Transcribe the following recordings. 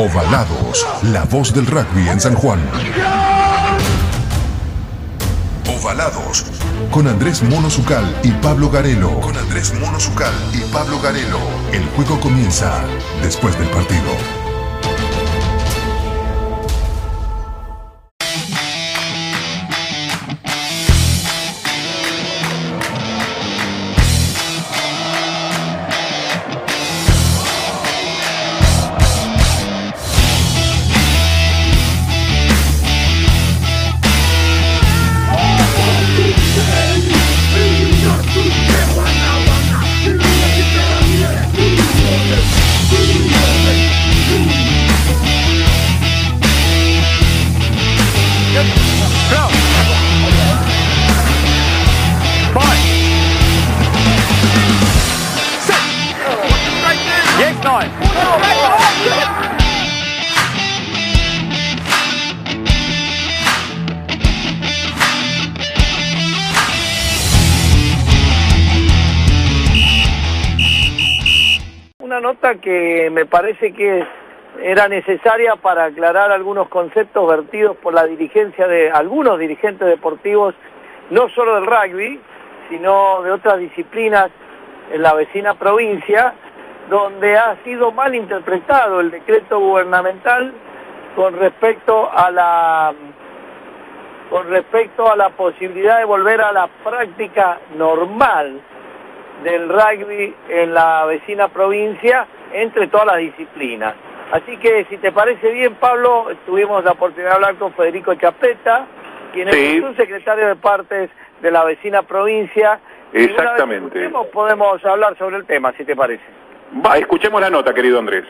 Ovalados, la voz del rugby en San Juan. Ovalados, con Andrés Mono Zucal y Pablo Garelo. Con Andrés Mono Zucal y Pablo Garelo. El juego comienza después del partido. Una nota que me parece que era necesaria para aclarar algunos conceptos vertidos por la dirigencia de algunos dirigentes deportivos, no solo del rugby, sino de otras disciplinas en la vecina provincia, donde ha sido mal interpretado el decreto gubernamental con respecto a la con respecto a la posibilidad de volver a la práctica normal del rugby en la vecina provincia entre todas las disciplinas. Así que si te parece bien, Pablo, tuvimos la oportunidad de hablar con Federico Chapeta, quien Sí. es un secretario de partes de la vecina provincia. Y una vez que Exactamente. escuchemos, podemos hablar sobre el tema, si te parece. Va, escuchemos la nota, querido Andrés.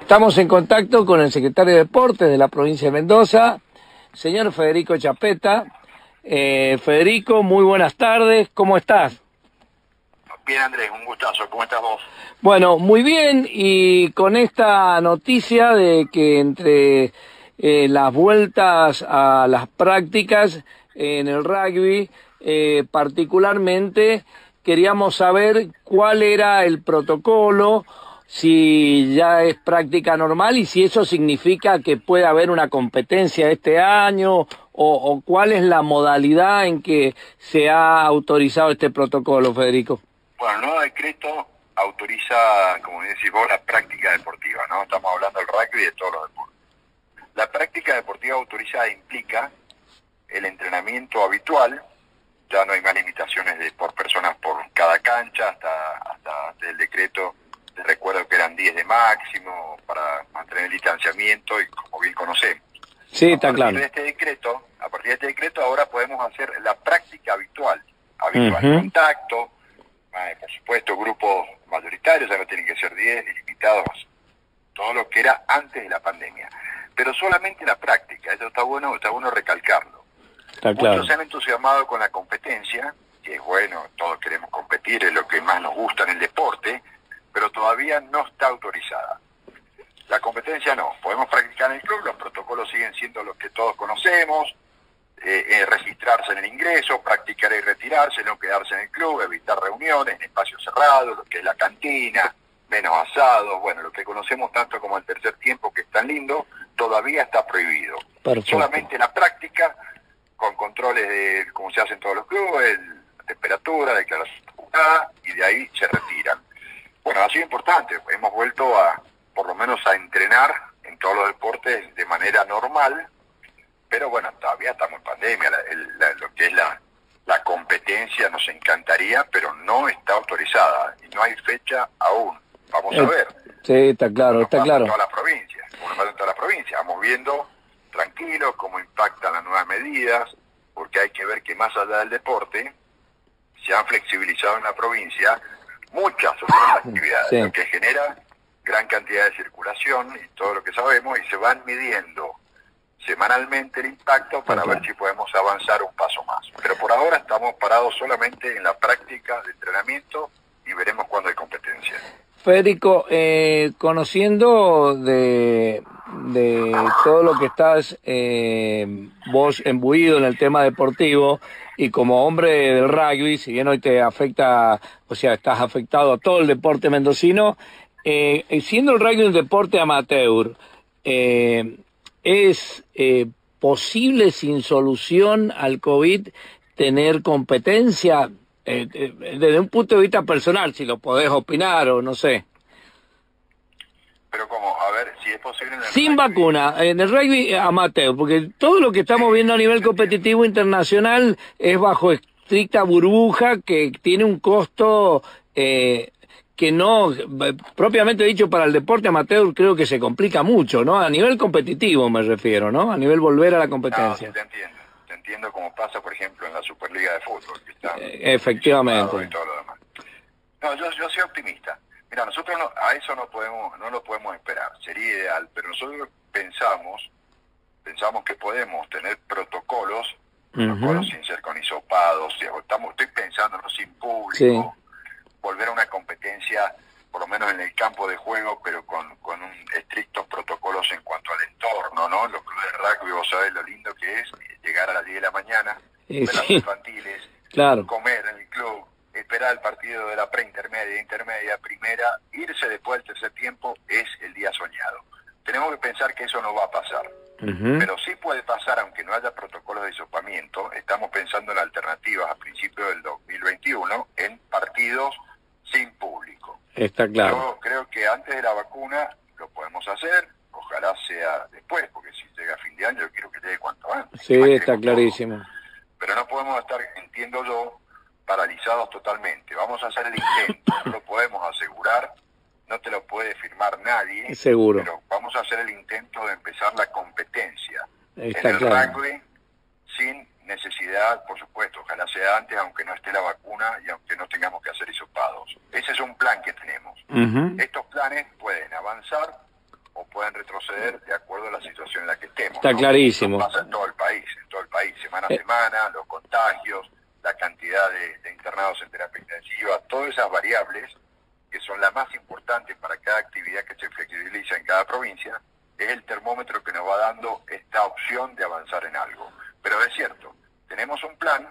Estamos en contacto con el secretario de Deportes de la provincia de Mendoza, señor Federico Chapeta. Eh, Federico, muy buenas tardes, ¿cómo estás? Bien, Andrés, un gustazo. ¿Cómo estás vos? Bueno, muy bien, y con esta noticia de que entre eh, las vueltas a las prácticas en el rugby, eh, particularmente queríamos saber cuál era el protocolo, si ya es práctica normal y si eso significa que puede haber una competencia este año o, cuál es la modalidad en que se ha autorizado este protocolo, Federico. Bueno, el nuevo decreto autoriza, como decís vos, la práctica deportiva, ¿no? Estamos hablando del rugby y de todos los deportes. La práctica deportiva autorizada implica el entrenamiento habitual, ya no hay más limitaciones de por personas por cada cancha, hasta, hasta el decreto, recuerdo que eran 10 de máximo para mantener el distanciamiento y como bien conocemos. Sí, a está claro. de este decreto, a partir de este decreto ahora podemos hacer la práctica habitual, habitual, contacto, eh, por supuesto grupos mayoritarios, ya no tienen que ser 10, limitados, todo lo que era antes de la pandemia. Pero solamente la práctica, eso está bueno, está bueno recalcarlo. Está claro. Muchos se han entusiasmado con la competencia, que es bueno, todos queremos competir, es lo que más nos gusta en el deporte, pero todavía no está autorizada. La competencia no, podemos practicar en el club, los protocolos siguen siendo los que todos conocemos, eh, eh, registrarse en el ingreso, practicar y retirarse, no quedarse en el club, evitar reuniones en espacios cerrados, lo que es la cantina, menos asados, bueno, lo que conocemos tanto como el tercer tiempo, que es tan lindo, todavía está prohibido. Perfecto. Solamente la práctica, con controles de, como se hace en todos los clubes, el- temperatura, declaración y de ahí se retiran. Bueno, ha sido importante, hemos vuelto a, por lo menos a entrenar en todos los deportes de manera normal, pero bueno, todavía estamos en pandemia, la- el- la- lo que es la, la competencia nos encantaría, pero no está autorizada y no hay fecha aún. Vamos a Eh, ver. Sí, está claro, está claro. En toda la provincia, en toda la provincia. Vamos viendo tranquilos cómo impactan las nuevas medidas, porque hay que ver que más allá del deporte, se han flexibilizado en la provincia muchas otras actividades, Sí. lo que genera gran cantidad de circulación y todo lo que sabemos, y se van midiendo semanalmente el impacto para ver si podemos avanzar un paso más. Pero por ahora estamos parados solamente en la práctica de entrenamiento y veremos cuándo hay competencia. Federico, eh, conociendo de, de todo lo que estás eh, vos embuido en el tema deportivo y como hombre del rugby, si bien hoy te afecta, o sea, estás afectado a todo el deporte mendocino, eh, siendo el rugby un deporte amateur, eh, ¿es eh, posible sin solución al COVID tener competencia? Eh, eh, desde un punto de vista personal, si lo podés opinar o no sé. Pero como, a ver, si es posible... En el Sin rugby, vacuna, en el rugby amateur, porque todo lo que estamos viendo a nivel competitivo internacional es bajo estricta burbuja que tiene un costo eh, que no, propiamente dicho, para el deporte amateur creo que se complica mucho, ¿no? A nivel competitivo me refiero, ¿no? A nivel volver a la competencia. te entiendo. Te entiendo como pasa, por ejemplo, en la Superliga de Fútbol. Que está Eh, efectivamente. y todo lo demás. No, yo, yo soy optimista. Mira, nosotros no- a eso no podemos, no lo podemos esperar. Sería ideal, pero nosotros pensamos, pensamos que podemos tener protocolos, protocolos sin ser con hisopados, si- estamos, estoy pensando ¿no? sin público, Sí. volver a una competencia, por lo menos en el campo de juego, pero con, con un estrictos protocolos en cuanto al entorno, ¿no? Los clubes de rugby, vos sabés lo lindo que es llegar a las 10 de la mañana, Eh, las sí. infantiles, Claro. comer en el club, esperar el partido de la preintermedia, intermedia, primera, irse después del tercer tiempo es el día soñado. Tenemos que pensar que eso no va a pasar. Pero sí puede pasar, aunque no haya protocolos de hisopamiento, estamos pensando en alternativas a principios del 2021 en partidos sin público. Está claro. Yo creo que antes de la vacuna lo podemos hacer, ojalá sea después, porque si llega a fin de año yo quiero que llegue cuanto antes. Sí, está todo. clarísimo. Pero no podemos estar, entiendo yo, paralizados totalmente. Vamos a hacer el intento, no lo podemos asegurar, no te lo puede firmar nadie, Seguro. pero vamos a hacer el intento de empezar la competencia Está en el claro. rugby sin necesidad, por supuesto, ojalá sea antes, aunque no esté la vacuna y aunque no tengamos que hacer hisopados. Ese es un plan que tenemos. Estos planes pueden avanzar o pueden retroceder de acuerdo a la situación en la que estemos. Está ¿no? clarísimo. Pasa en todo el país, semana a Eh. semana, los contagios, la cantidad de, de internados en terapia intensiva, todas esas variables que son las más importantes para cada actividad que se flexibiliza en cada provincia, es el termómetro que nos va dando esta opción de avanzar en algo. Pero es cierto, tenemos un plan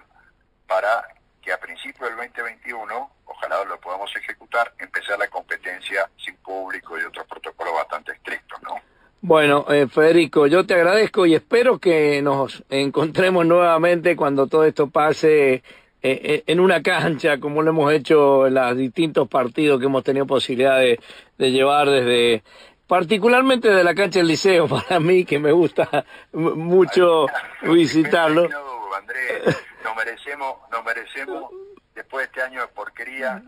para que a principios del 2021, ojalá lo podamos ejecutar, empezar la competencia sin público y otros protocolos bastante estrictos, ¿no? Bueno, eh, Federico, yo te agradezco y espero que nos encontremos nuevamente cuando todo esto pase en una cancha, como lo hemos hecho en los distintos partidos que hemos tenido posibilidad de, de llevar desde, particularmente de la cancha del liceo, para mí, que me gusta mucho visitarlo. Andrés, nos merecemos, nos merecemos, después de este año de porquería,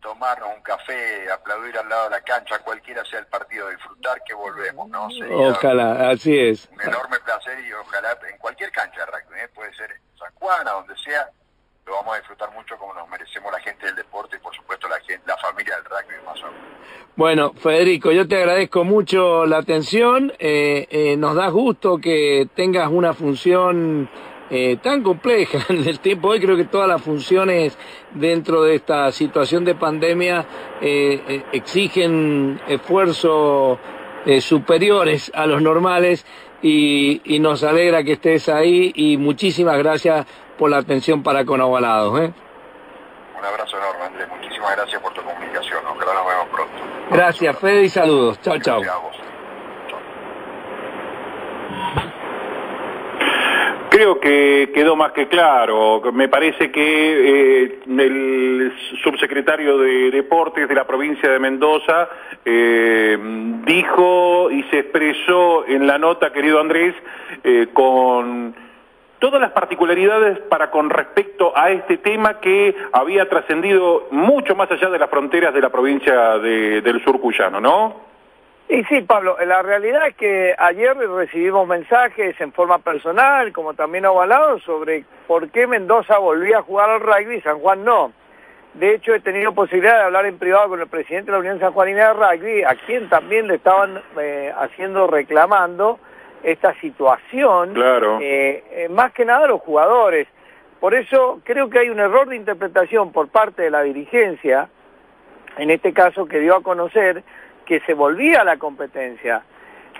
tomarnos un café, aplaudir al lado de la cancha, cualquiera sea el partido, disfrutar que volvemos, ¿no? Sería Ojalá, así es. un enorme placer y ojalá en cualquier cancha de rugby, ¿eh? puede ser en San Juan, a donde sea, lo vamos a disfrutar mucho como nos merecemos la gente del deporte y por supuesto la gente, la familia del rugby más aún. Bueno, Federico, yo te agradezco mucho la atención. eh, eh, nos da gusto que tengas una función eh, tan compleja en el tiempo. Hoy creo que todas las funciones dentro de esta situación de pandemia exigen esfuerzos superiores a los normales y, y nos alegra que estés ahí y muchísimas gracias por la atención para con Ovalados. ¿eh? Un abrazo enorme, Andrés, muchísimas gracias por tu comunicación, ojalá nos vemos pronto. Gracias, Fede, y saludos. Chao. Chao. Creo que quedó más que claro. Me parece que eh, el subsecretario de Deportes de la provincia de Mendoza eh, dijo y se expresó en la nota, querido Andrés, eh, con todas las particularidades para con respecto a este tema que había trascendido mucho más allá de las fronteras de la provincia de- del sur cuyano, ¿no? Y sí, Pablo, la realidad es que ayer recibimos mensajes en forma personal, como también avalados, sobre por qué Mendoza volvía a jugar al rugby y San Juan no. De hecho, he tenido posibilidad de hablar en privado con el presidente de la Unión Sanjuanina de Rugby, a quien también le estaban eh, haciendo reclamando esta situación, Claro. eh, eh, más que nada los jugadores. Por eso creo que hay un error de interpretación por parte de la dirigencia, en este caso que dio a conocer que se volvía a la competencia.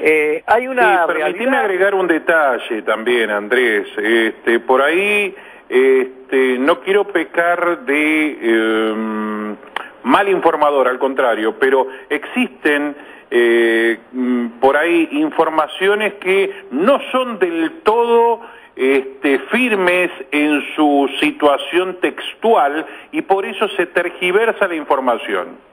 Eh, hay una sí, permitime agregar un detalle también, Andrés. Este, por ahí este, no quiero pecar de em, mal informador, al contrario, pero existen eh, mm, por ahí informaciones que no son del todo este, firmes en su situación textual y por eso se tergiversa la información.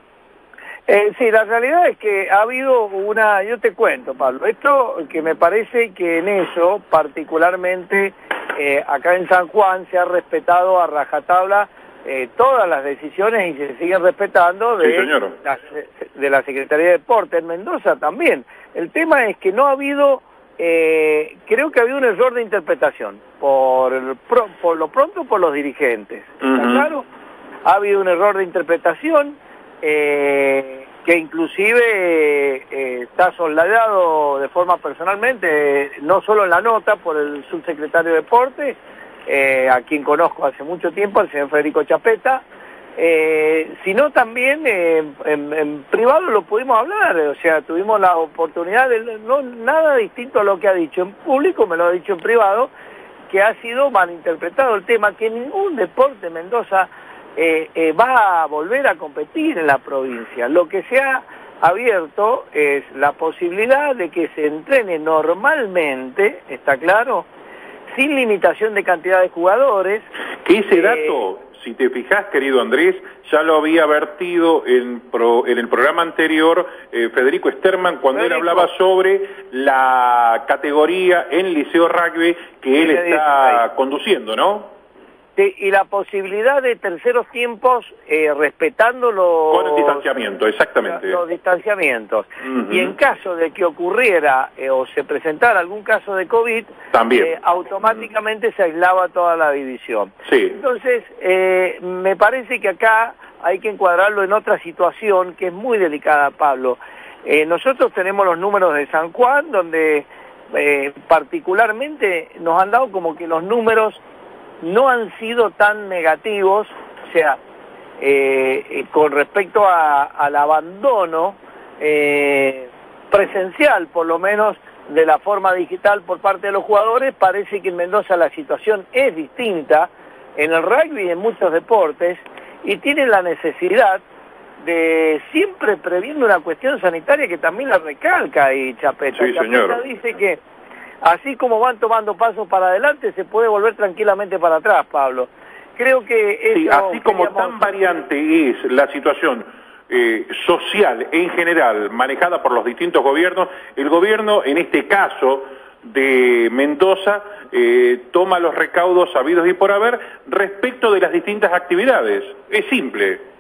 Eh, sí, la realidad es que ha habido una, yo te cuento Pablo, esto que me parece que en eso particularmente eh, acá en San Juan se ha respetado a rajatabla eh, todas las decisiones y se siguen respetando de, la, de la Secretaría de Deporte. En Mendoza también. El tema es que no ha habido, creo que ha habido un error de interpretación, por, por lo pronto por los dirigentes. claro? Ha habido un error de interpretación. Eh, que inclusive eh, está soldado de forma personalmente, no solo en la nota por el subsecretario de Deporte, eh, a quien conozco hace mucho tiempo, el señor Federico Chapeta, sino también en, privado lo pudimos hablar, o sea, tuvimos la oportunidad de, no nada distinto a lo que ha dicho en público, me lo ha dicho en privado, que ha sido malinterpretado el tema, que ningún deporte Mendoza eh, eh, va a volver a competir en la provincia. Lo que se ha abierto es la posibilidad de que se entrene normalmente, ¿está claro? Sin limitación de cantidad de jugadores. Que ese eh, dato, si te fijas, querido Andrés, ya lo había vertido en, en el programa anterior Federico Sterman cuando él hablaba sobre la categoría en Liceo Rugby que él está conduciendo, ¿no? Y la posibilidad de terceros tiempos eh, respetando los... Con el distanciamiento, exactamente. Los distanciamientos. Y en caso de que ocurriera eh, o se presentara algún caso de COVID, También. Eh, automáticamente se aislaba toda la división. Sí. Entonces, me parece que acá hay que encuadrarlo en otra situación que es muy delicada, Pablo. nosotros tenemos los números de San Juan, donde particularmente nos han dado como que los números no han sido tan negativos, o sea, eh, eh, con respecto al abandono eh, presencial, por lo menos de la forma digital por parte de los jugadores, parece que en Mendoza la situación es distinta en el rugby y en muchos deportes y tienen la necesidad de siempre previendo una cuestión sanitaria que también la recalca y Chapeta. Sí, Chapeta dice que así como van tomando pasos para adelante, se puede volver tranquilamente para atrás, Pablo. Creo que sí, así como tan variante es la situación eh, social en general manejada por los distintos gobiernos, el gobierno en este caso de Mendoza eh, toma los recaudos sabidos y por haber respecto de las distintas actividades. Es simple.